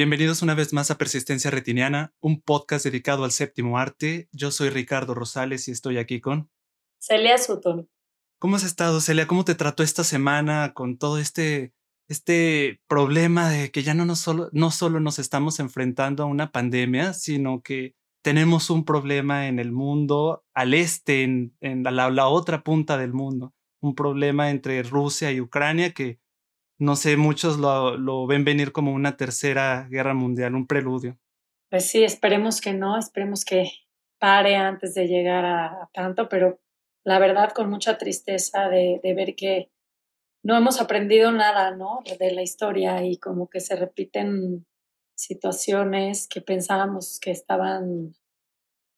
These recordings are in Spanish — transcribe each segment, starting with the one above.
Bienvenidos una vez más a Persistencia Retiniana, un podcast dedicado al séptimo arte. Yo soy Ricardo Rosales y estoy aquí con Celia Sutton. ¿Cómo has estado, Celia? ¿Cómo te trató esta semana con todo este, este problema de que ya no, nos solo, no solo nos estamos enfrentando a una pandemia, sino que tenemos un problema en el mundo, al este, en, en la, la otra punta del mundo, un problema entre Rusia y Ucrania que no sé, muchos lo, lo, ven venir como una tercera guerra mundial, un preludio. Pues sí, esperemos que no, esperemos que pare antes de llegar a, a tanto, pero la verdad con mucha tristeza de, de, ver que no hemos aprendido nada, ¿no? De la historia y como que se repiten situaciones que pensábamos que estaban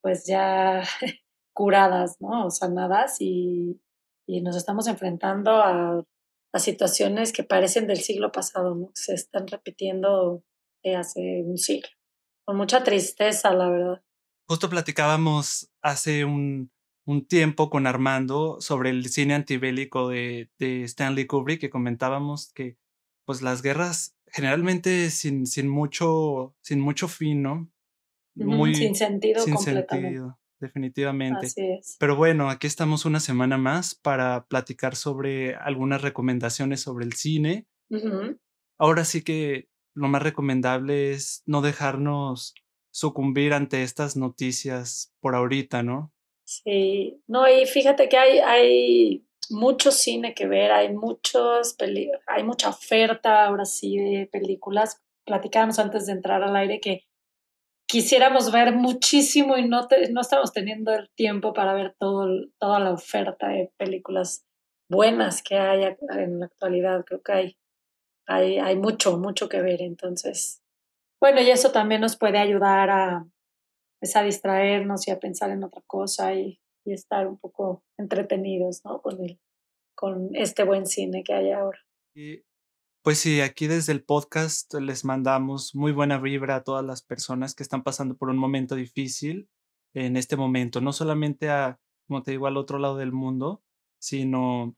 pues ya curadas, ¿no? O sanadas y, y nos estamos enfrentando a a situaciones que parecen del siglo pasado, ¿no? Se están repitiendo de hace un siglo. Con mucha tristeza, la verdad. Justo platicábamos hace un, un tiempo con Armando sobre el cine antibélico de, de Stanley Kubrick, que comentábamos que pues las guerras generalmente sin, sin mucho, sin mucho fin, ¿no? Muy, sin sentido sin completamente. Sentido definitivamente. Así es. Pero bueno, aquí estamos una semana más para platicar sobre algunas recomendaciones sobre el cine. Uh -huh. Ahora sí que lo más recomendable es no dejarnos sucumbir ante estas noticias por ahorita, ¿no? Sí, no, y fíjate que hay, hay mucho cine que ver, hay muchos hay mucha oferta ahora sí de películas. Platicábamos antes de entrar al aire que quisiéramos ver muchísimo y no, te, no estamos teniendo el tiempo para ver todo, toda la oferta de películas buenas que hay en la actualidad. Creo que hay, hay, hay mucho, mucho que ver. Entonces, bueno, y eso también nos puede ayudar a, pues, a distraernos y a pensar en otra cosa y, y estar un poco entretenidos ¿no? con, el, con este buen cine que hay ahora. Y pues sí, aquí desde el podcast les mandamos muy buena vibra a todas las personas que están pasando por un momento difícil en este momento, no solamente a, como te digo, al otro lado del mundo, sino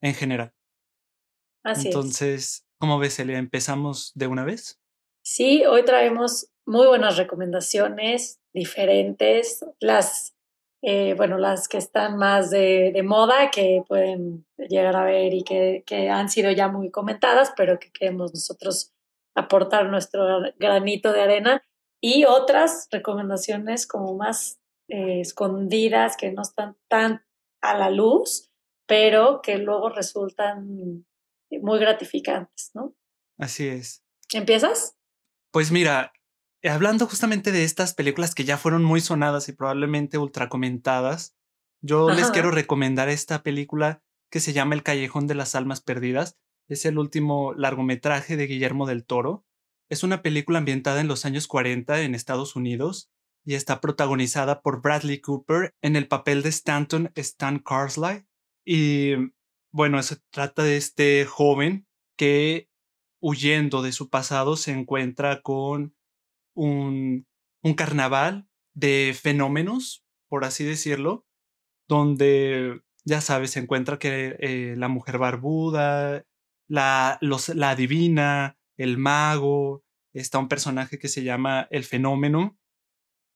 en general. Así Entonces, es. ¿cómo ves, Elia? ¿Empezamos de una vez? Sí, hoy traemos muy buenas recomendaciones diferentes, las eh, bueno, las que están más de, de, moda, que pueden llegar a ver y que, que, han sido ya muy comentadas, pero que queremos nosotros aportar nuestro granito de arena, y otras recomendaciones como más eh, escondidas, que no están tan a la luz, pero que luego resultan muy gratificantes, ¿no? Así es. ¿Empiezas? Pues mira, hablando justamente de estas películas que ya fueron muy sonadas y probablemente ultra comentadas, yo Ajá. les quiero recomendar esta película que se llama El Callejón de las Almas Perdidas. Es el último largometraje de Guillermo del Toro. Es una película ambientada en los años 40 en Estados Unidos y está protagonizada por Bradley Cooper en el papel de Stanton Stan Carsley. Y bueno, se trata de este joven que huyendo de su pasado se encuentra con un, carnaval de fenómenos, por así decirlo, donde, ya sabes, se encuentra que eh, la mujer barbuda, la, los, la divina, el mago, está un personaje que se llama el fenómeno,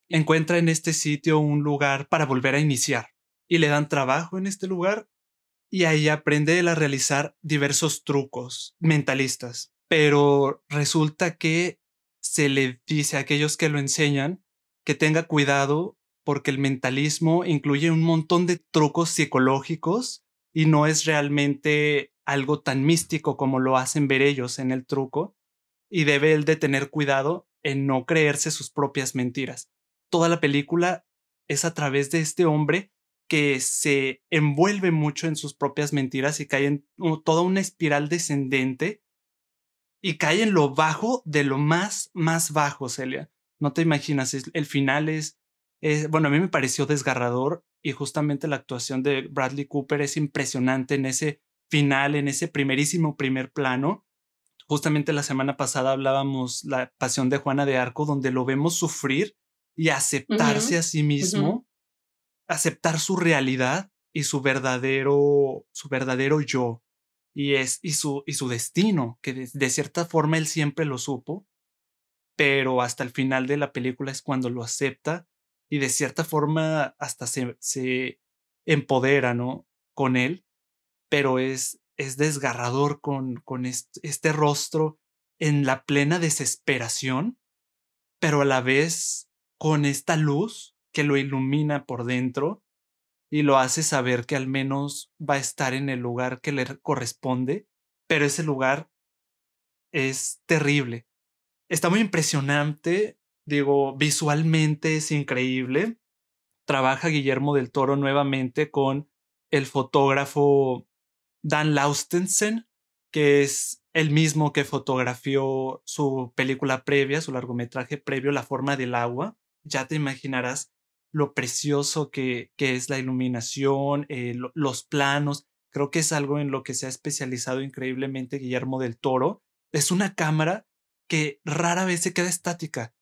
encuentra en este sitio un lugar para volver a iniciar y le dan trabajo en este lugar y ahí aprende a realizar diversos trucos mentalistas. Pero resulta que se le dice a aquellos que lo enseñan que tenga cuidado porque el mentalismo incluye un montón de trucos psicológicos y no es realmente algo tan místico como lo hacen ver ellos en el truco y debe él de tener cuidado en no creerse sus propias mentiras. Toda la película es a través de este hombre que se envuelve mucho en sus propias mentiras y cae en toda una espiral descendente y cae en lo bajo de lo más, más bajo, Celia. No te imaginas, el final es, es, bueno, a mí me pareció desgarrador y justamente la actuación de Bradley Cooper es impresionante en ese final, en ese primerísimo primer plano. Justamente la semana pasada hablábamos la pasión de Juana de Arco, donde lo vemos sufrir y aceptarse uh -huh. a sí mismo, uh -huh. aceptar su realidad y su verdadero, su verdadero yo. Y, es, y, su, y su destino, que de, cierta forma él siempre lo supo, pero hasta el final de la película es cuando lo acepta y de cierta forma hasta se, se empodera, ¿no? Con él, pero es, es desgarrador con, con este rostro en la plena desesperación, pero a la vez con esta luz que lo ilumina por dentro y lo hace saber que al menos va a estar en el lugar que le corresponde, pero ese lugar es terrible. Está muy impresionante, digo, visualmente es increíble. Trabaja Guillermo del Toro nuevamente con el fotógrafo Dan Laustensen, que es el mismo que fotografió su película previa, su largometraje previo, La forma del agua. Ya te imaginarás lo precioso que, que es la iluminación, eh, los planos. Creo que es algo en lo que se ha especializado increíblemente Guillermo del Toro. Es una cámara que rara vez se queda estática.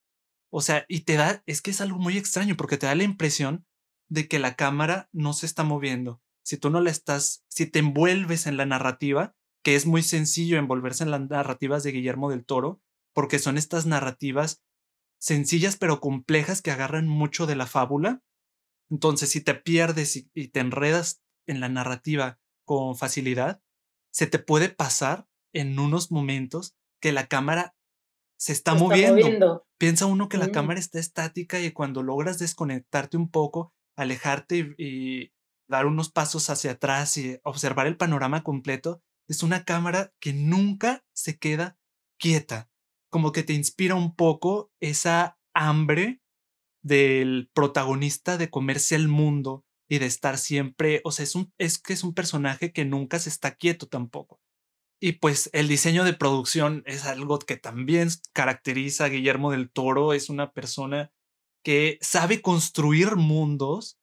O sea, y te da, es que es algo muy extraño porque te da la impresión de que la cámara no se está moviendo. Si tú no la estás, si te envuelves en la narrativa, que es muy sencillo envolverse en las narrativas de Guillermo del Toro, porque son estas narrativas sencillas pero complejas que agarran mucho de la fábula. Entonces, si te pierdes y, te enredas en la narrativa con facilidad, se te puede pasar en unos momentos que la cámara se está, moviendo. Piensa uno que la cámara está estática y cuando logras desconectarte un poco, alejarte y, dar unos pasos hacia atrás y observar el panorama completo, es una cámara que nunca se queda quieta, como que te inspira un poco esa hambre del protagonista de comerse el mundo y de estar siempre, o sea, es, un, es que es un personaje que nunca se está quieto tampoco. Y pues el diseño de producción es algo que también caracteriza a Guillermo del Toro, es una persona que sabe construir mundos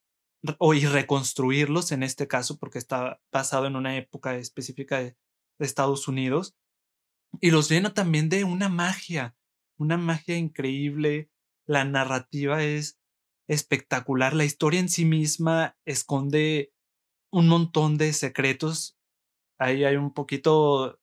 o y reconstruirlos en este caso, porque está basado en una época específica de, Estados Unidos, y los llena también de una magia, una magia increíble. La narrativa es espectacular, la historia en sí misma esconde un montón de secretos. Ahí hay un poquito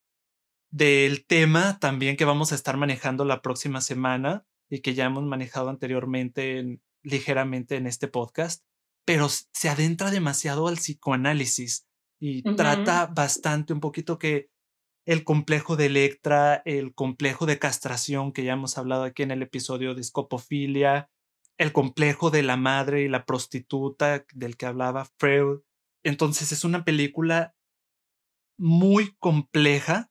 del tema también que vamos a estar manejando la próxima semana y que ya hemos manejado anteriormente ligeramente en este podcast pero se adentra demasiado al psicoanálisis y trata bastante un poquito que el complejo de Electra, el complejo de castración que ya hemos hablado aquí en el episodio de escopofilia, el complejo de la madre y la prostituta del que hablaba Freud. Entonces es una película muy compleja,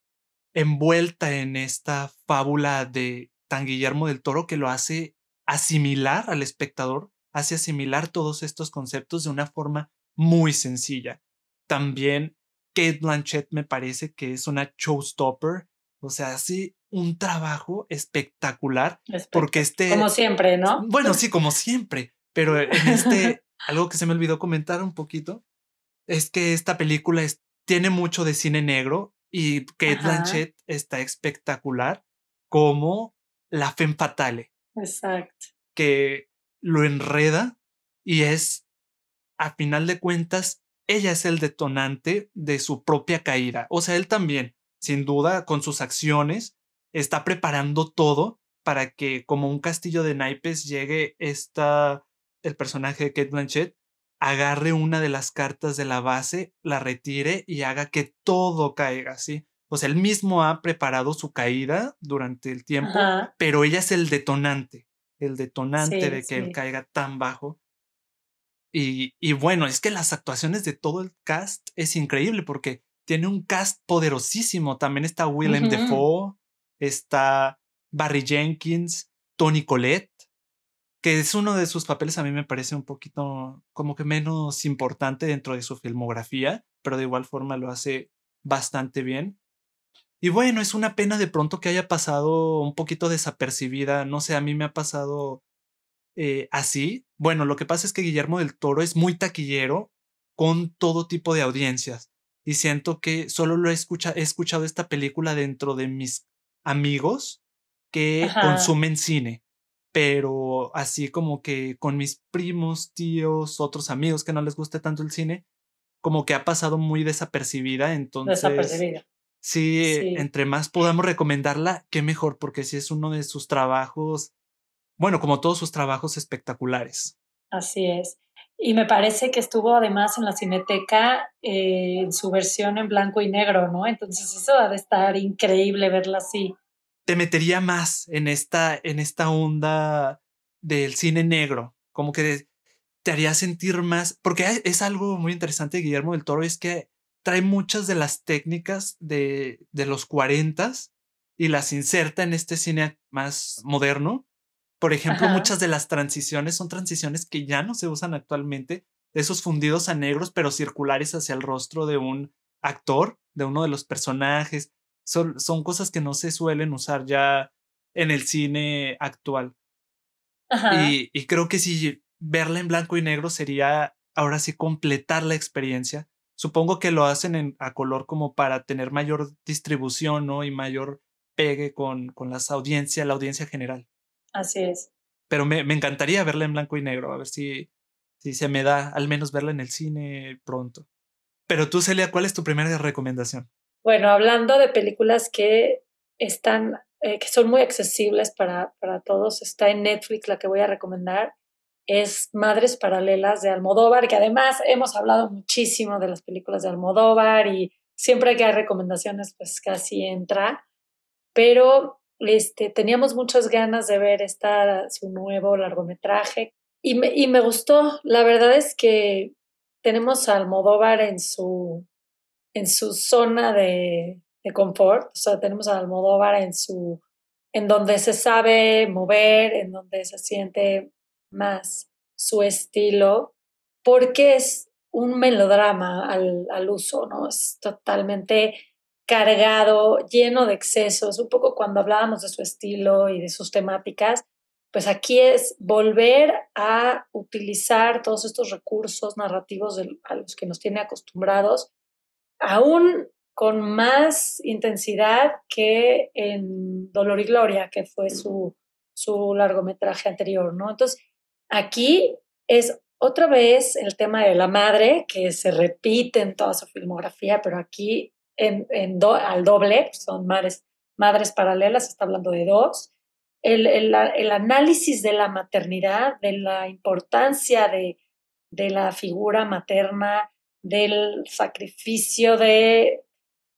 envuelta en esta fábula de Tan Guillermo del Toro que lo hace asimilar al espectador hace asimilar todos estos conceptos de una forma muy sencilla. También Kate Blanchett me parece que es una showstopper, o sea, hace un trabajo espectacular porque este... Como siempre, ¿no? Bueno, sí, como siempre, pero en este, algo que se me olvidó comentar un poquito, es que esta película tiene mucho de cine negro y Kate Blanchett está espectacular como la femme fatale. Exacto. Que lo enreda y es, a final de cuentas, ella es el detonante de su propia caída. O sea, él también, sin duda, con sus acciones, está preparando todo para que, como un castillo de naipes, llegue esta, el personaje de Kate Blanchett, agarre una de las cartas de la base, la retire y haga que todo caiga, ¿sí? O sea, él mismo ha preparado su caída durante el tiempo, pero ella es el detonante el detonante de que él caiga tan bajo. Y, y, bueno, es que las actuaciones de todo el cast es increíble porque tiene un cast poderosísimo. También está Willem Dafoe, está Barry Jenkins, Tony Collette, que es uno de sus papeles a mí me parece un poquito como que menos importante dentro de su filmografía, pero de igual forma lo hace bastante bien. Y bueno, es una pena de pronto que haya pasado un poquito desapercibida. No sé, a mí me ha pasado eh, así. Bueno, lo que pasa es que Guillermo del Toro es muy taquillero con todo tipo de audiencias. Y siento que solo lo he, he escuchado esta película dentro de mis amigos que consumen cine. Pero así como que con mis primos, tíos, otros amigos que no les guste tanto el cine, como que ha pasado muy desapercibida. Entonces, desapercibida. Sí, entre más podamos recomendarla, qué mejor, porque sí es uno de sus trabajos, bueno, como todos sus trabajos espectaculares. Así es. Y me parece que estuvo además en la Cineteca eh, en su versión en blanco y negro, ¿no? Entonces eso ha de estar increíble verla así. Te metería más en esta, en esta onda del cine negro, como que te haría sentir más, porque es algo muy interesante de Guillermo del Toro, es que trae muchas de las técnicas de, de los 40 y las inserta en este cine más moderno por ejemplo, muchas de las transiciones son transiciones que ya no se usan actualmente, esos fundidos a negros, pero circulares hacia el rostro de un actor, de uno de los personajes. Son, son cosas que no se suelen usar ya en el cine actual. Y, y creo que si verla en blanco y negro sería ahora sí completar la experiencia. Supongo que lo hacen en, a color como para tener mayor distribución ¿no? y mayor pegue con, con las audiencias, la audiencia general. Así es. Pero me, encantaría verla en blanco y negro, a ver si, si se me da al menos verla en el cine pronto. Pero tú, Celia, ¿cuál es tu primera recomendación? Bueno, hablando de películas que están, eh, que son muy accesibles para, para todos, está en Netflix la que voy a recomendar. Es Madres Paralelas de Almodóvar, que además hemos hablado muchísimo de las películas de Almodóvar y siempre que hay recomendaciones, pues casi entra. Pero este, teníamos muchas ganas de ver esta, su nuevo largometraje y me, y me gustó. La verdad es que tenemos a Almodóvar en su, en su zona de, de confort, o sea, tenemos a Almodóvar en su, en donde se sabe mover, en donde se siente más su estilo, porque es un melodrama al, al uso, ¿no? Es totalmente cargado, lleno de excesos, un poco cuando hablábamos de su estilo y de sus temáticas, pues aquí es volver a utilizar todos estos recursos narrativos a los que nos tiene acostumbrados, aún con más intensidad que en Dolor y Gloria, que fue su, su largometraje anterior, ¿no? Entonces, aquí es otra vez el tema de la madre, que se repite en toda su filmografía, pero aquí en, en al doble, son madres, madres paralelas, está hablando de dos. El, el, el, análisis de la maternidad, de la importancia de, de la figura materna, del sacrificio, de,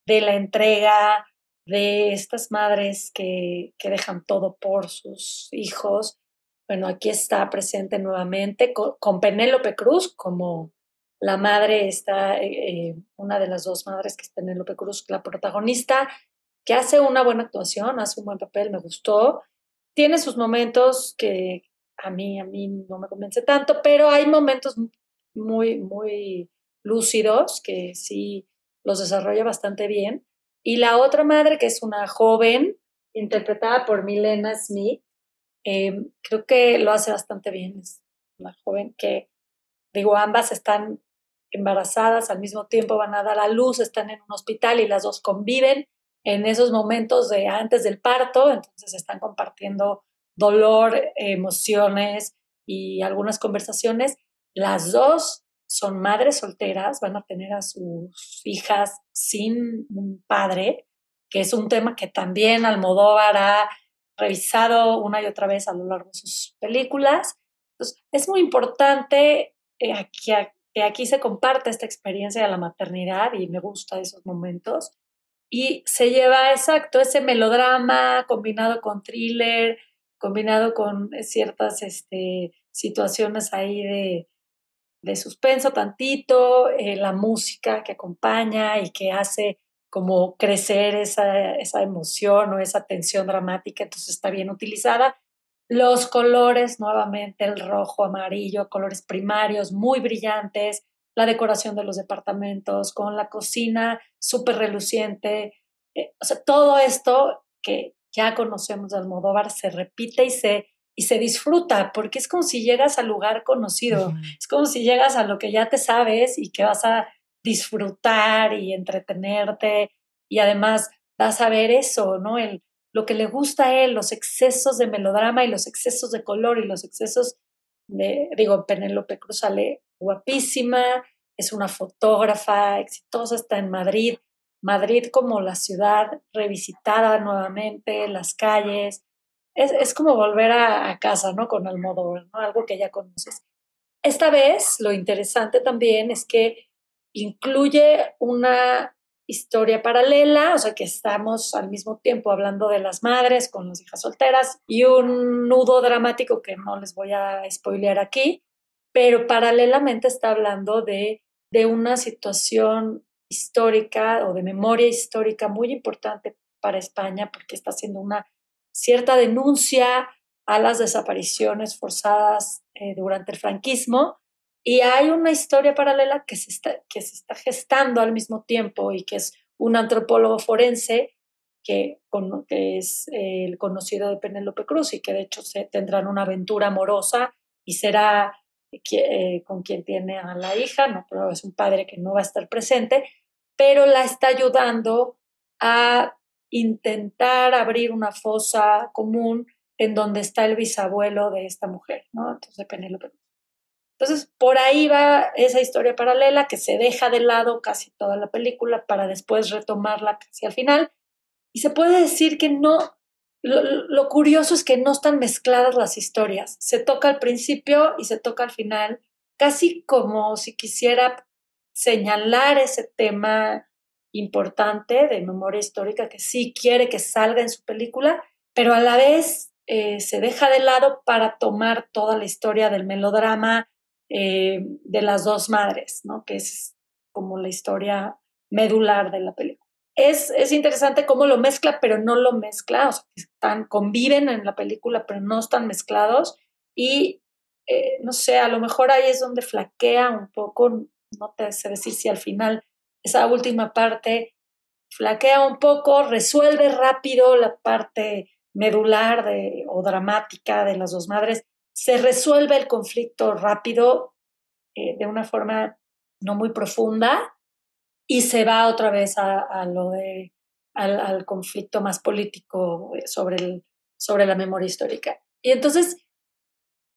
de la entrega, de estas madres que, que, dejan todo por sus hijos. Bueno, aquí está presente nuevamente con Penélope Cruz como la madre está, eh, eh, una de las dos madres que en Penélope Cruz, la protagonista, que hace una buena actuación, hace un buen papel, me gustó. Tiene sus momentos que a mí, a mí no me convence tanto, pero hay momentos muy, muy lúcidos que sí los desarrolla bastante bien. Y la otra madre, que es una joven, interpretada por Milena Smith, eh, creo que lo hace bastante bien. Es una joven que, digo, ambas están embarazadas, al mismo tiempo van a dar a luz, están en un hospital y las dos conviven en esos momentos de antes del parto, entonces están compartiendo dolor, emociones y algunas conversaciones. Las dos son madres solteras, van a tener a sus hijas sin un padre, que es un tema que también Almodóvar ha revisado una y otra vez a lo largo de sus películas. Entonces, es muy importante eh, aquí, aquí se comparte esta experiencia de la maternidad y me gusta esos momentos. Y se lleva, exacto, ese melodrama combinado con thriller, combinado con ciertas este, situaciones ahí de, de suspenso tantito, eh, la música que acompaña y que hace como crecer esa, esa emoción o esa tensión dramática, entonces está bien utilizada. Los colores, nuevamente, el rojo, amarillo, colores primarios muy brillantes, la decoración de los departamentos, con la cocina súper reluciente. Eh, o sea, todo esto que ya conocemos de Almodóvar se repite y se, y se disfruta, porque es como si llegas al lugar conocido, es como si llegas a lo que ya te sabes y que vas a disfrutar y entretenerte y además vas a ver eso, ¿no? El, lo que le gusta a él, los excesos de melodrama y los excesos de color y los excesos de, digo, Penélope Cruz sale guapísima, es una fotógrafa exitosa, está en Madrid. Madrid como la ciudad revisitada nuevamente, las calles. Es, como volver a, casa, ¿no? Con Almodóvar, ¿no? Algo que ya conoces. Esta vez lo interesante también es que incluye una historia paralela, o sea que estamos al mismo tiempo hablando de las madres con las hijas solteras y un nudo dramático que no les voy a spoilear aquí, pero paralelamente está hablando de, de una situación histórica o de memoria histórica muy importante para España porque está haciendo una cierta denuncia a las desapariciones forzadas eh, durante el franquismo y hay una historia paralela que se, está, que se está gestando al mismo tiempo y que es un antropólogo forense que, que es el conocido de Penélope Cruz y que de hecho se tendrán una aventura amorosa y será eh, con quien tiene a la hija, no, pero es un padre que no va a estar presente, pero la está ayudando a intentar abrir una fosa común en donde está el bisabuelo de esta mujer, ¿no? Entonces, Penélope Cruz. Entonces, por ahí va esa historia paralela que se deja de lado casi toda la película para después retomarla casi al final. Y se puede decir que no, lo, curioso es que no están mezcladas las historias. Se toca al principio y se toca al final, casi como si quisiera señalar ese tema importante de memoria histórica que sí quiere que salga en su película, pero a la vez eh, se deja de lado para tomar toda la historia del melodrama eh, de las dos madres, ¿no? que es como la historia medular de la película. Es, es interesante cómo lo mezcla, pero no lo mezcla, o conviven en la película, pero no están mezclados y eh, no sé, a lo mejor ahí es donde flaquea un poco, no te sé decir si al final esa última parte flaquea un poco, resuelve rápido la parte medular de, o dramática de las dos madres, se resuelve el conflicto rápido, eh, de una forma no muy profunda, y se va otra vez a, lo de, al, conflicto más político eh, sobre, el, sobre la memoria histórica. Y entonces,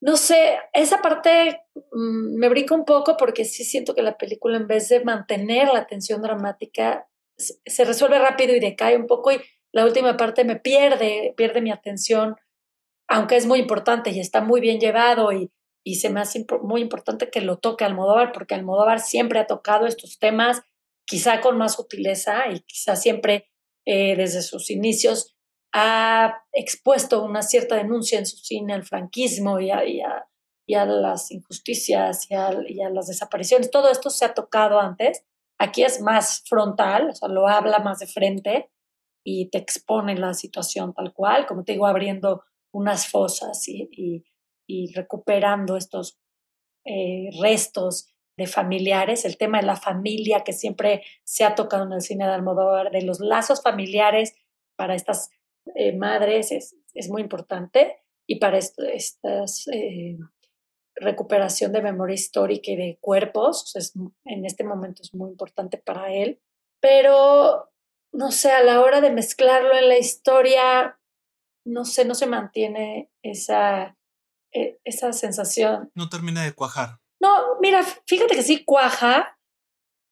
no sé, esa parte mm, me brinca un poco porque sí siento que la película en vez de mantener la tensión dramática, se resuelve rápido y decae un poco y la última parte me pierde, pierde mi atención aunque es muy importante y está muy bien llevado y, y se me hace muy importante que lo toque Almodóvar, porque Almodóvar siempre ha tocado estos temas, quizá con más sutileza y quizá siempre eh, desde sus inicios ha expuesto una cierta denuncia en su cine al franquismo y a, y a, las injusticias y a, y a, las desapariciones. Todo esto se ha tocado antes. Aquí es más frontal, o sea, lo habla más de frente y te expone la situación tal cual, como te digo, abriendo unas fosas y, recuperando estos eh, restos de familiares, el tema de la familia que siempre se ha tocado en el cine de Almodóvar, de los lazos familiares para estas eh, madres es, muy importante y para esta eh, recuperación de memoria histórica y de cuerpos, en este momento es muy importante para él, pero no sé, a la hora de mezclarlo en la historia, no sé, no se mantiene esa, eh, esa sensación. No termina de cuajar. No, mira, fíjate que sí cuaja,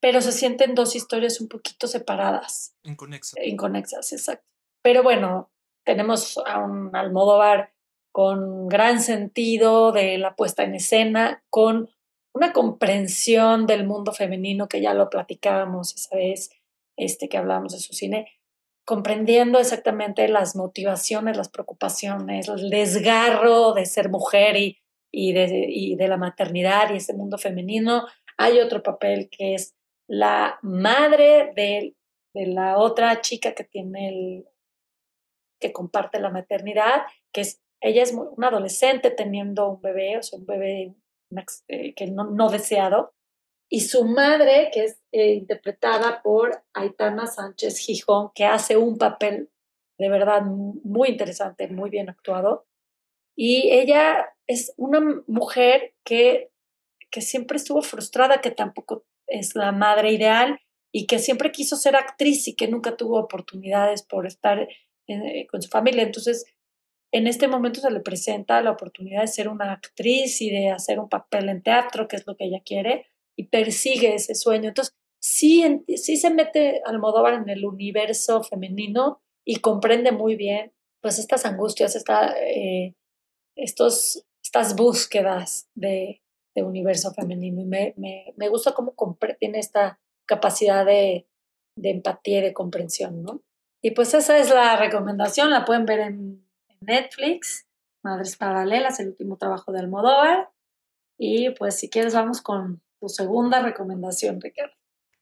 pero se sienten dos historias un poquito separadas. Inconexas. Inconexas, exacto. Pero bueno, tenemos a un Almodóvar con gran sentido de la puesta en escena, con una comprensión del mundo femenino que ya lo platicábamos esa vez, este que hablábamos de su cine, comprendiendo exactamente las motivaciones, las preocupaciones, el desgarro de ser mujer y, de, la maternidad y ese mundo femenino. Hay otro papel que es la madre de, la otra chica que tiene el, que comparte la maternidad, que es, ella es una adolescente teniendo un bebé, o sea, un bebé eh, que no deseado, y su madre, que es eh, interpretada por Aitana Sánchez Gijón, que hace un papel de verdad muy interesante, muy bien actuado. Y ella es una mujer que, que siempre estuvo frustrada, que tampoco es la madre ideal y que siempre quiso ser actriz y que nunca tuvo oportunidades por estar eh, con su familia. Entonces, en este momento se le presenta la oportunidad de ser una actriz y de hacer un papel en teatro, que es lo que ella quiere y persigue ese sueño. Entonces, sí, sí se mete Almodóvar en el universo femenino y comprende muy bien pues estas angustias, esta, eh, estos, estas búsquedas de, de universo femenino. Y me, me, me gusta cómo tiene esta capacidad de, de empatía y de comprensión, ¿no? Y pues esa es la recomendación, la pueden ver en, Netflix, Madres Paralelas, el último trabajo de Almodóvar. Y pues si quieres vamos con tu segunda recomendación, Ricardo.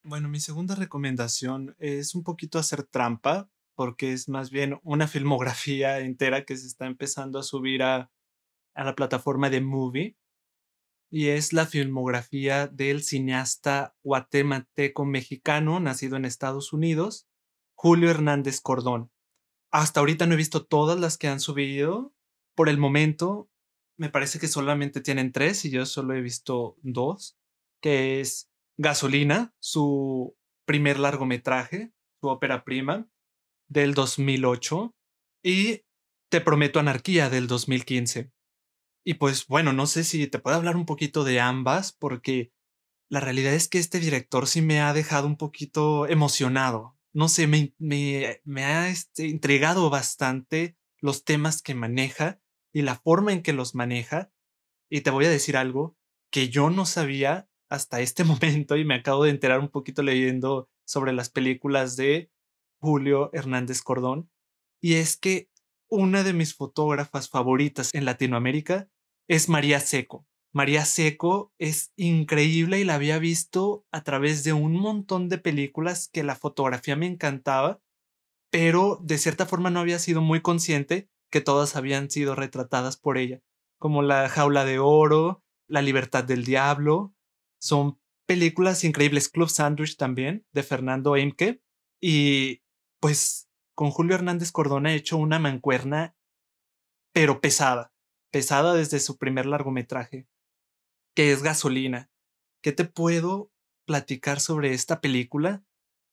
Bueno, mi segunda recomendación es un poquito hacer trampa, porque es más bien una filmografía entera que se está empezando a subir a, a la plataforma de Movie. Y es la filmografía del cineasta guatemalteco mexicano, nacido en Estados Unidos, Julio Hernández Cordón. Hasta ahorita no he visto todas las que han subido. Por el momento, me parece que solamente tienen tres y yo solo he visto dos, que es Gasolina, su primer largometraje, su ópera prima, del 2008, y Te Prometo Anarquía, del 2015. Y pues bueno, no sé si te puedo hablar un poquito de ambas, porque la realidad es que este director sí me ha dejado un poquito emocionado no sé, me, me, ha este, intrigado bastante los temas que maneja y la forma en que los maneja. Y te voy a decir algo que yo no sabía hasta este momento y me acabo de enterar un poquito leyendo sobre las películas de Julio Hernández Cordón. Y es que una de mis fotógrafas favoritas en Latinoamérica es María Seco. María Seco es increíble y la había visto a través de un montón de películas que la fotografía me encantaba, pero de cierta forma no había sido muy consciente que todas habían sido retratadas por ella, como La Jaula de Oro, La Libertad del Diablo. Son películas increíbles. Club Sandwich también, de Fernando Eimke. Y pues con Julio Hernández Cordona ha hecho una mancuerna, pero pesada, pesada desde su primer largometraje que es Gasolina. ¿Qué te puedo platicar sobre esta película?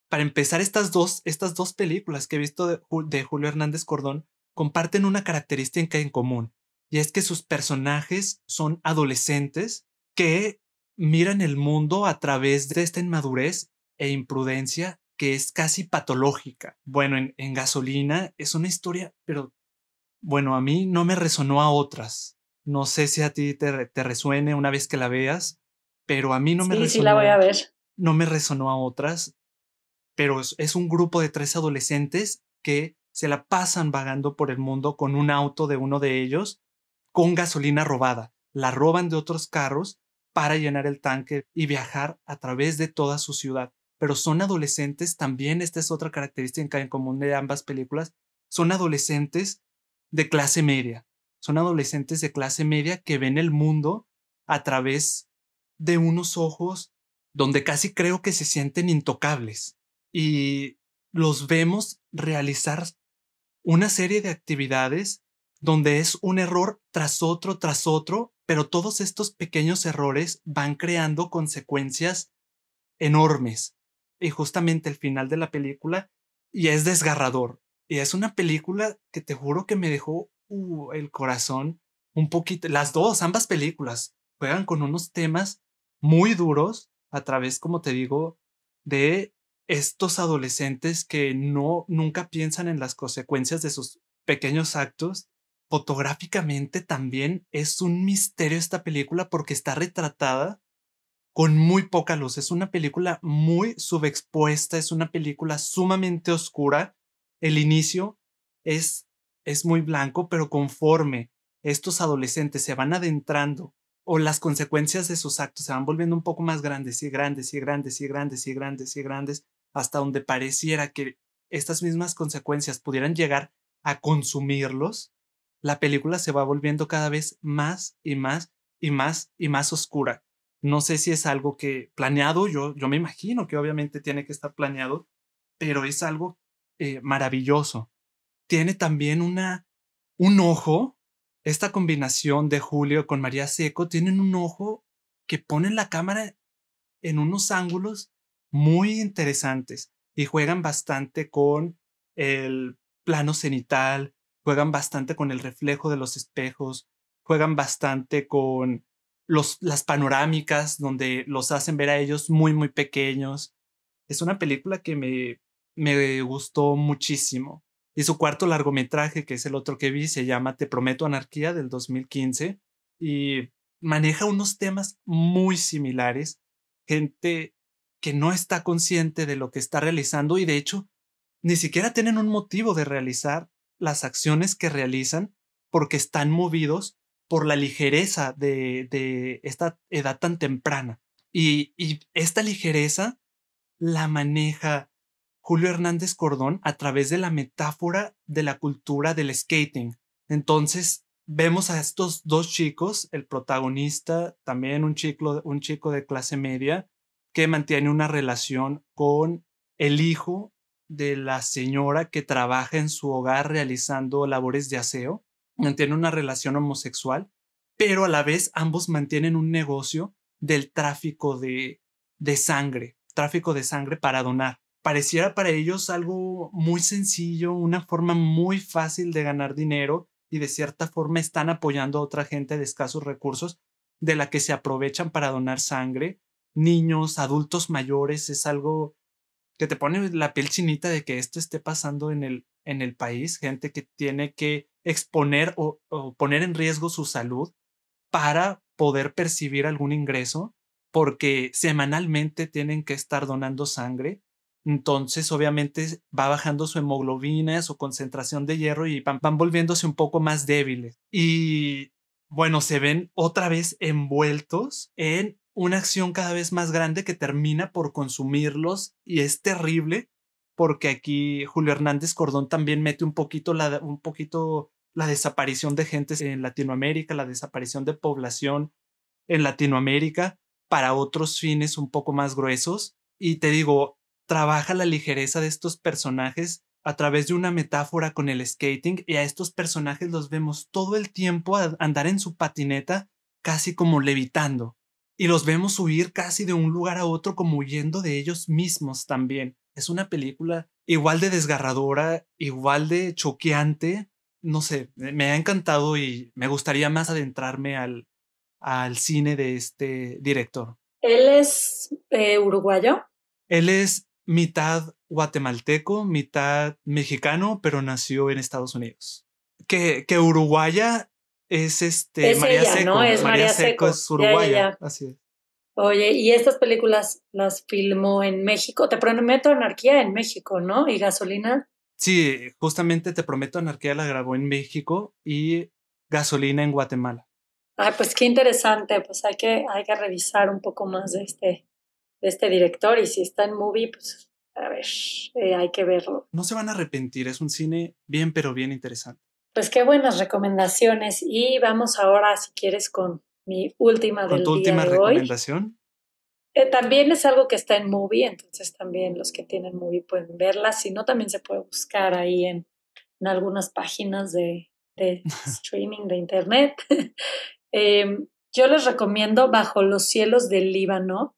Para empezar, estas dos, estas dos películas que he visto de, de Julio Hernández Cordón comparten una característica en común, y es que sus personajes son adolescentes que miran el mundo a través de esta inmadurez e imprudencia que es casi patológica. Bueno, en, en, gasolina es una historia, pero bueno, a mí no me resonó a otras. No sé si a ti te, te resuene una vez que la veas, pero a mí no me resonó. Sí, la voy a ver. No me resonó a otras, pero es, un grupo de tres adolescentes que se la pasan vagando por el mundo con un auto de uno de ellos con gasolina robada. La roban de otros carros para llenar el tanque y viajar a través de toda su ciudad. Pero son adolescentes también, esta es otra característica en común de ambas películas, son adolescentes de clase media, son adolescentes de clase media que ven el mundo a través de unos ojos donde casi creo que se sienten intocables y los vemos realizar una serie de actividades donde es un error tras otro, tras otro, pero todos estos pequeños errores van creando consecuencias enormes. Y justamente el final de la película, y es desgarrador, y es una película que te juro que me dejó Uh, el corazón un poquito. Las dos, ambas películas, juegan con unos temas muy duros a través, como te digo, de estos adolescentes que no nunca piensan en las consecuencias de sus pequeños actos. Fotográficamente también es un misterio esta película porque está retratada con muy poca luz. Es una película muy subexpuesta, es una película sumamente oscura. El inicio es es muy blanco, pero conforme estos adolescentes se van adentrando o las consecuencias de sus actos se van volviendo un poco más grandes y grandes y grandes y grandes y grandes y grandes hasta donde pareciera que estas mismas consecuencias pudieran llegar a consumirlos, la película se va volviendo cada vez más y más y más y más oscura. No sé si es algo que planeado, yo, yo me imagino que obviamente tiene que estar planeado, pero es algo eh, maravilloso tiene también una, un ojo, esta combinación de Julio con María Seco, tienen un ojo que ponen la cámara en unos ángulos muy interesantes y juegan bastante con el plano cenital, juegan bastante con el reflejo de los espejos, juegan bastante con los, las panorámicas donde los hacen ver a ellos muy, muy pequeños. Es una película que me, me gustó muchísimo. Y su cuarto largometraje, que es el otro que vi, se llama Te Prometo Anarquía del 2015 y maneja unos temas muy similares. Gente que no está consciente de lo que está realizando y de hecho ni siquiera tienen un motivo de realizar las acciones que realizan porque están movidos por la ligereza de, esta edad tan temprana. Y, y esta ligereza la maneja Julio Hernández Cordón a través de la metáfora de la cultura del skating. Entonces, vemos a estos dos chicos, el protagonista, también un chico, un chico de clase media, que mantiene una relación con el hijo de la señora que trabaja en su hogar realizando labores de aseo, mantiene una relación homosexual, pero a la vez ambos mantienen un negocio del tráfico de, de sangre, tráfico de sangre para donar. Pareciera para ellos algo muy sencillo, una forma muy fácil de ganar dinero y de cierta forma están apoyando a otra gente de escasos recursos de la que se aprovechan para donar sangre. Niños, adultos mayores, es algo que te pone la piel chinita de que esto esté pasando en el, en el país, gente que tiene que exponer o, o poner en riesgo su salud para poder percibir algún ingreso, porque semanalmente tienen que estar donando sangre entonces, obviamente, va bajando su hemoglobina, su concentración de hierro y van, volviéndose un poco más débiles. Y bueno, se ven otra vez envueltos en una acción cada vez más grande que termina por consumirlos y es terrible porque aquí Julio Hernández Cordón también mete un poquito la, un poquito la desaparición de gentes en Latinoamérica, la desaparición de población en Latinoamérica para otros fines un poco más gruesos. Y te digo, trabaja la ligereza de estos personajes a través de una metáfora con el skating y a estos personajes los vemos todo el tiempo andar en su patineta casi como levitando y los vemos huir casi de un lugar a otro como huyendo de ellos mismos también. Es una película igual de desgarradora, igual de choqueante. No sé, me ha encantado y me gustaría más adentrarme al, al cine de este director. ¿Él es eh, uruguayo? Él es mitad guatemalteco, mitad mexicano, pero nació en Estados Unidos. Que, que uruguaya es este María Seco. ¿no? Es María, Seco, es uruguaya. Así es. Oye, y estas películas las filmó en México. Te prometo anarquía en México, ¿no? Y gasolina. Sí, justamente te prometo anarquía la grabó en México y gasolina en Guatemala. Ay, pues qué interesante. Pues hay que, hay que revisar un poco más de este, de este director y si está en movie, pues a ver, eh, hay que verlo. No se van a arrepentir, es un cine bien, pero bien interesante. Pues qué buenas recomendaciones y vamos ahora, si quieres, con mi última del tu última recomendación? Eh, también es algo que está en movie, entonces también los que tienen movie pueden verla. Si no, también se puede buscar ahí en, en algunas páginas de, de streaming de internet. Em, yo les recomiendo Bajo los cielos del Líbano.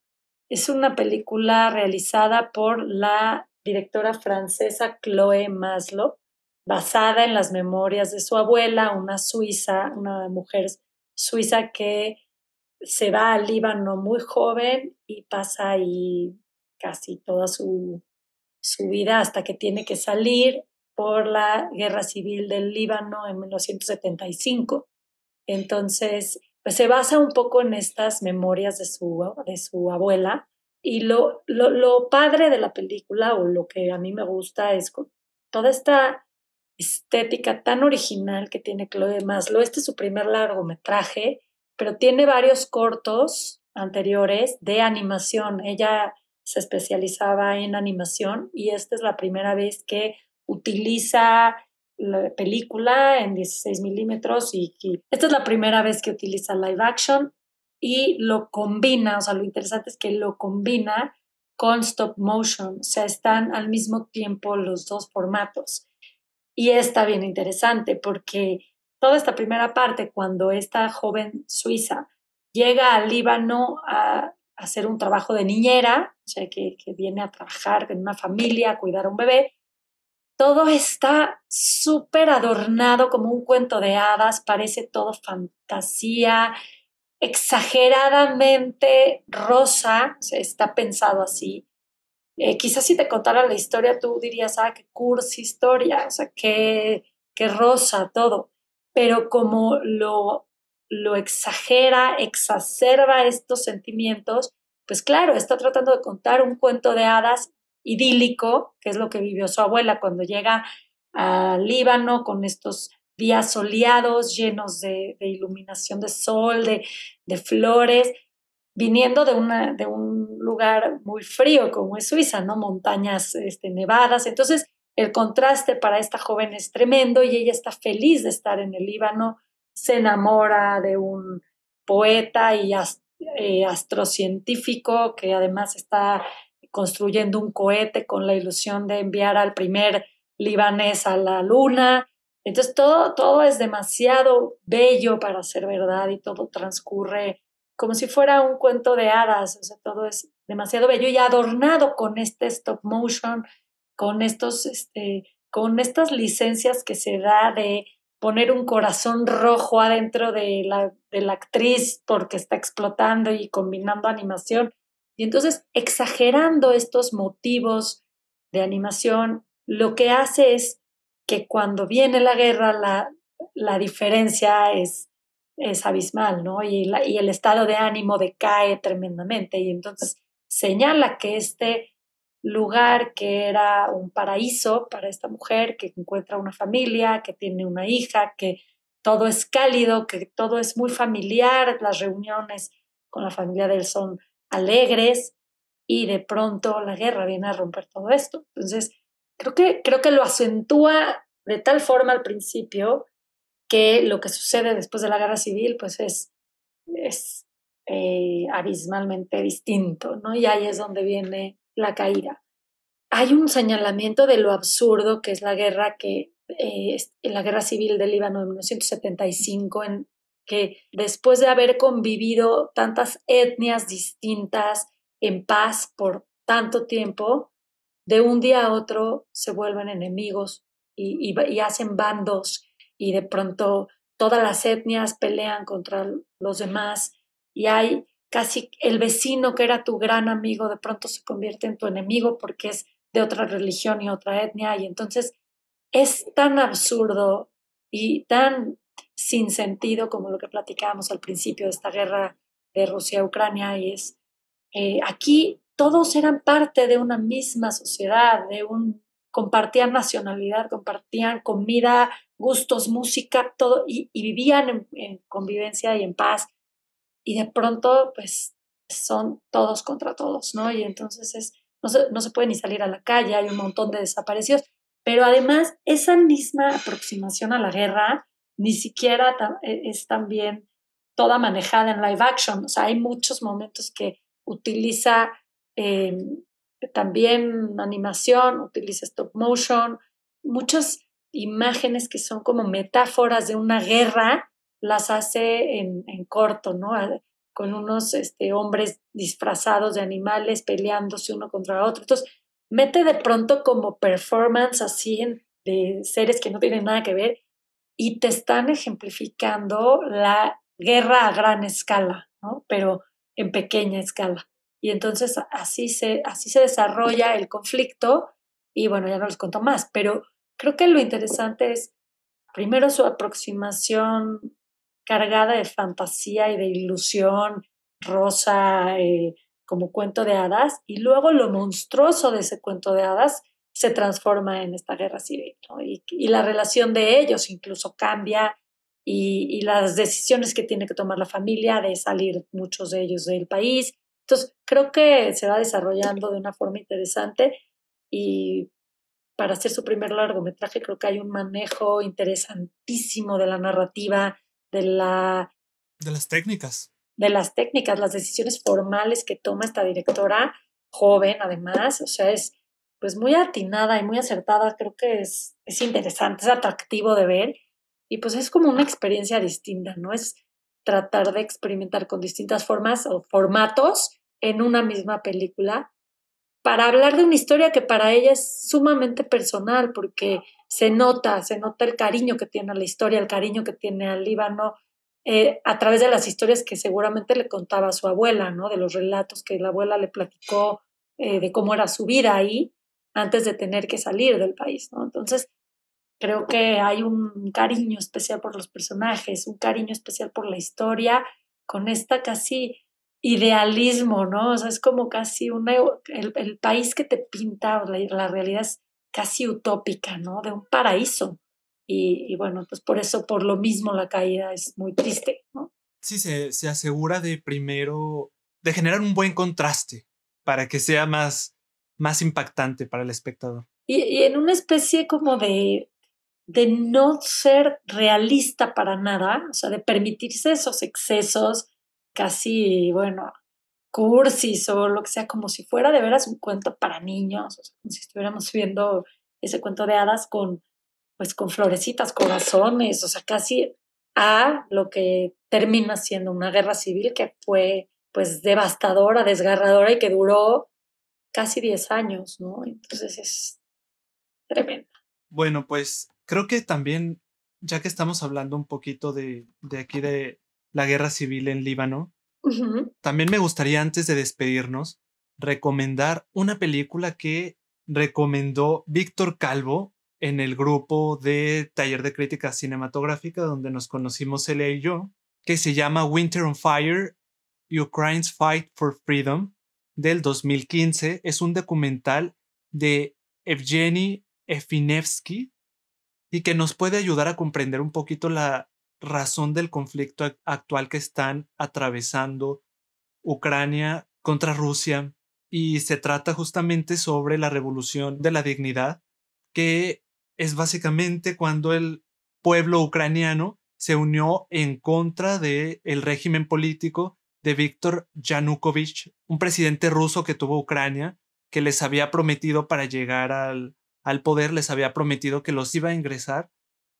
Es una película realizada por la directora francesa Chloé Maslow, basada en las memorias de su abuela, una suiza, una mujer suiza que se va al Líbano muy joven y pasa ahí casi toda su, su vida hasta que tiene que salir por la guerra civil del Líbano en 1975. Entonces, pues se basa un poco en estas memorias de su, de su abuela. Y lo, lo, lo padre de la película, o lo que a mí me gusta, es toda esta estética tan original que tiene Chloe Maslow. Este es su primer largometraje, pero tiene varios cortos anteriores de animación. Ella se especializaba en animación y esta es la primera vez que utiliza la película en 16 milímetros y, esta es la primera vez que utiliza live action y lo combina, o sea, lo interesante es que lo combina con stop motion, o sea, están al mismo tiempo los dos formatos. Y está bien interesante porque toda esta primera parte, cuando esta joven suiza llega al Líbano a, hacer un trabajo de niñera, o sea, que, viene a trabajar en una familia, a cuidar a un bebé, todo está súper adornado como un cuento de hadas, parece todo fantasía, exageradamente rosa, está pensado así. Eh, quizás si te contara la historia, tú dirías, ah, qué cursi historia, o sea, qué, qué rosa todo. Pero como lo, lo exagera, exacerba estos sentimientos, pues claro, está tratando de contar un cuento de hadas idílico, que es lo que vivió su abuela cuando llega al Líbano con estos días soleados, llenos de, iluminación de sol, de, de, flores, viniendo de, una, de un lugar muy frío como es Suiza, ¿no? Montañas este, nevadas. Entonces, el contraste para esta joven es tremendo y ella está feliz de estar en el Líbano, se enamora de un poeta y eh, astrocientífico que además está construyendo un cohete con la ilusión de enviar al primer libanés a la luna. Entonces todo, todo es demasiado bello para ser verdad y todo transcurre como si fuera un cuento de hadas, o sea, todo es demasiado bello y adornado con este stop motion, con estos, este, con estas licencias que se da de poner un corazón rojo adentro de la, de la actriz porque está explotando y combinando animación. Y entonces, exagerando estos motivos de animación, lo que hace es que cuando viene la guerra, la, la diferencia es, es abismal, ¿no? Y, el estado de ánimo decae tremendamente. Y entonces señala que este lugar que era un paraíso para esta mujer, que encuentra una familia, que tiene una hija, que todo es cálido, que todo es muy familiar, las reuniones con la familia de él son alegres y de pronto la guerra viene a romper todo esto. Entonces, creo que, creo que lo acentúa de tal forma al principio que lo que sucede después de la guerra civil pues es, es eh, abismalmente distinto, ¿no? Y ahí es donde viene la caída. Hay un señalamiento de lo absurdo que es la guerra que eh, en la guerra civil del Líbano de 1975 en que después de haber convivido tantas etnias distintas en paz por tanto tiempo, de un día a otro se vuelven enemigos y, y, hacen bandos y de pronto todas las etnias pelean contra los demás y hay casi el vecino que era tu gran amigo de pronto se convierte en tu enemigo porque es de otra religión y otra etnia y entonces es tan absurdo y tan sin sentido como lo que platicábamos al principio de esta guerra de Rusia-Ucrania y es eh, aquí todos eran parte de una misma sociedad, de un compartían nacionalidad, compartían comida, gustos, música, todo, y, vivían en, convivencia y en paz. Y de pronto, pues, son todos contra todos, ¿no? Y entonces es, no se, no se puede ni salir a la calle, hay un montón de desaparecidos, pero además esa misma aproximación a la guerra ni siquiera e, es también toda manejada en live action. O sea, hay muchos momentos que utiliza em, también animación, utiliza stop motion, muchas imágenes que son como metáforas de una guerra, las hace en, en corto, ¿no? Con unos este, hombres disfrazados de animales peleándose uno contra otro. Entonces, mete de pronto como performance así de seres que no tienen nada que ver y te están ejemplificando la guerra a gran escala, ¿no? Pero en pequeña escala. Y entonces así se, así se desarrolla el conflicto y bueno, ya no les cuento más, pero creo que lo interesante es primero su aproximación cargada de fantasía y de ilusión rosa, eh, como cuento de hadas, y luego lo monstruoso de ese cuento de hadas se transforma en esta guerra civil. Y, la relación de ellos incluso cambia y, las decisiones que tiene que tomar la familia de salir muchos de ellos del país. Entonces, creo que se va desarrollando de una forma interesante y para hacer su primer largometraje creo que hay un manejo interesantísimo de la narrativa, de la... De las técnicas. De las técnicas, las decisiones formales que toma esta directora, joven además, o sea, es pues muy atinada y muy acertada, creo que es, es interesante, es atractivo de ver y pues es como una experiencia distinta, ¿no? Es tratar de experimentar con distintas formas o formatos en una misma película para hablar de una historia que para ella es sumamente personal porque se nota, se nota el cariño que tiene a la historia, el cariño que tiene al Líbano eh, a través de las historias que seguramente le contaba a su abuela, ¿no? De los relatos que la abuela le platicó eh, de cómo era su vida ahí antes de tener que salir del país. Entonces, creo que hay un cariño especial por los personajes, un cariño especial por la historia, con esta casi idealismo, ¿no? O sea, es como casi una, el, país que te pinta, la, la, realidad es casi utópica, ¿no? De un paraíso. Y, bueno, pues por eso, por lo mismo, la caída es muy triste, ¿no? Sí, se, se asegura de primero, de generar un buen contraste para que sea más, más impactante para el espectador. Y, y en una especie como de, de no ser realista para nada, o sea, de permitirse esos excesos casi, bueno, cursis o lo que sea, como si fuera de veras un cuento para niños, o sea, como si estuviéramos viendo ese cuento de hadas con, pues, con florecitas, corazones, o sea, casi a lo que termina siendo una guerra civil que fue, pues, devastadora, desgarradora y que duró casi 10 años, ¿no? Entonces es tremendo. Bueno, pues creo que también, ya que estamos hablando un poquito de, de aquí de la guerra civil en Líbano, también me gustaría antes de despedirnos recomendar una película que recomendó Víctor Calvo en el grupo de taller de crítica cinematográfica donde nos conocimos él y yo, que se llama Winter on Fire, Ukraine's Fight for Freedom del 2015. Es un documental de Evgeny Efinevsky y que nos puede ayudar a comprender un poquito la razón del conflicto actual que están atravesando Ucrania contra Rusia y se trata justamente sobre la revolución de la dignidad que es básicamente cuando el pueblo ucraniano se unió en contra del el régimen político de Víctor Yanukovych, un presidente ruso que tuvo Ucrania, que les había prometido para llegar al, al poder, les había prometido que los iba a ingresar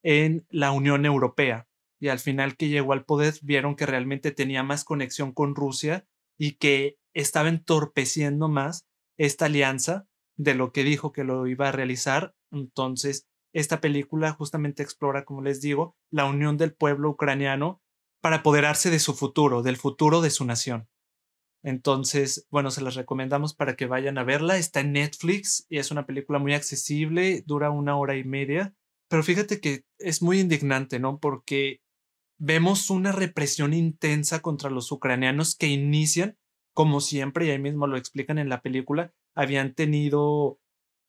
en la Unión Europea y al final que llegó al poder vieron que realmente tenía más conexión con Rusia y que estaba entorpeciendo más esta alianza de lo que dijo que lo iba a realizar. Entonces, esta película justamente explora, como les digo, la unión del pueblo ucraniano para apoderarse de su futuro, del futuro de su nación. Entonces, bueno, se las recomendamos para que vayan a verla. Está en Netflix y es una película muy accesible, dura una hora y media. Pero fíjate que es muy indignante, ¿no? Porque vemos una represión intensa contra los ucranianos que inician, como siempre, y ahí mismo lo explican en la película, habían tenido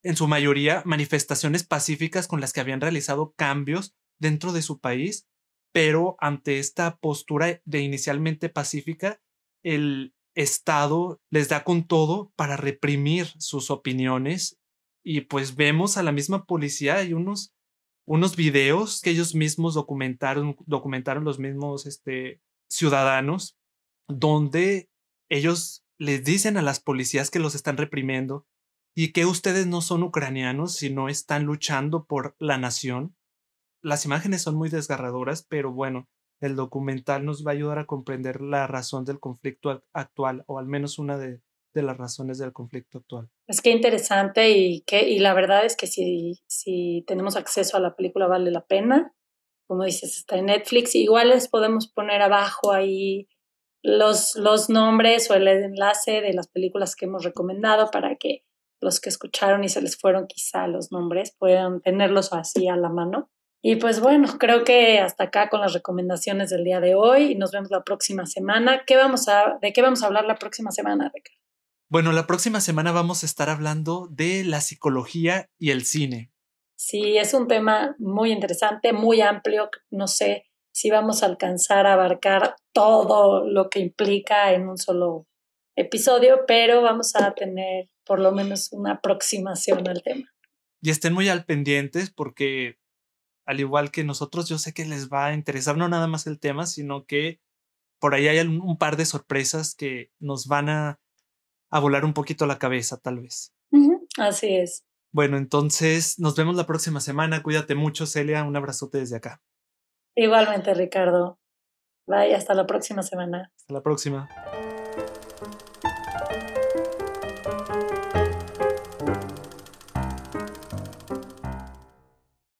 en su mayoría manifestaciones pacíficas con las que habían realizado cambios dentro de su país, pero ante esta postura de inicialmente pacífica, el Estado les da con todo para reprimir sus opiniones y pues vemos a la misma policía y unos unos videos que ellos mismos documentaron, documentaron los mismos este, ciudadanos, donde ellos les dicen a las policías que los están reprimiendo y que ustedes no son ucranianos, sino están luchando por la nación. Las imágenes son muy desgarradoras, pero bueno, el documental nos va a ayudar a comprender la razón del conflicto actual, o al menos una de, de las razones del conflicto actual. Es que interesante y, que, y la verdad es que si, si tenemos acceso a la película vale la pena. Como dices, está en Netflix. Igual les podemos poner abajo ahí los, los nombres o el enlace de las películas que hemos recomendado para que los que escucharon y se les fueron quizá los nombres puedan tenerlos así a la mano. Y pues bueno, creo que hasta acá con las recomendaciones del día de hoy y nos vemos la próxima semana. ¿Qué vamos a, ¿De qué vamos a hablar la próxima semana, Ricardo? Bueno, la próxima semana vamos a estar hablando de la psicología y el cine. Sí, es un tema muy interesante, muy amplio. No sé si vamos a alcanzar a abarcar todo lo que implica en un solo episodio, pero vamos a tener por lo menos una aproximación al tema. Y estén muy al pendientes porque al igual que nosotros, yo sé que les va a interesar no nada más el tema, sino que por ahí hay un par de sorpresas que nos van a a volar un poquito la cabeza, tal vez. Así es. Bueno, entonces nos vemos la próxima semana. Cuídate mucho, Celia. Un abrazote desde acá. Igualmente, Ricardo. Bye, hasta la próxima semana. Hasta la próxima.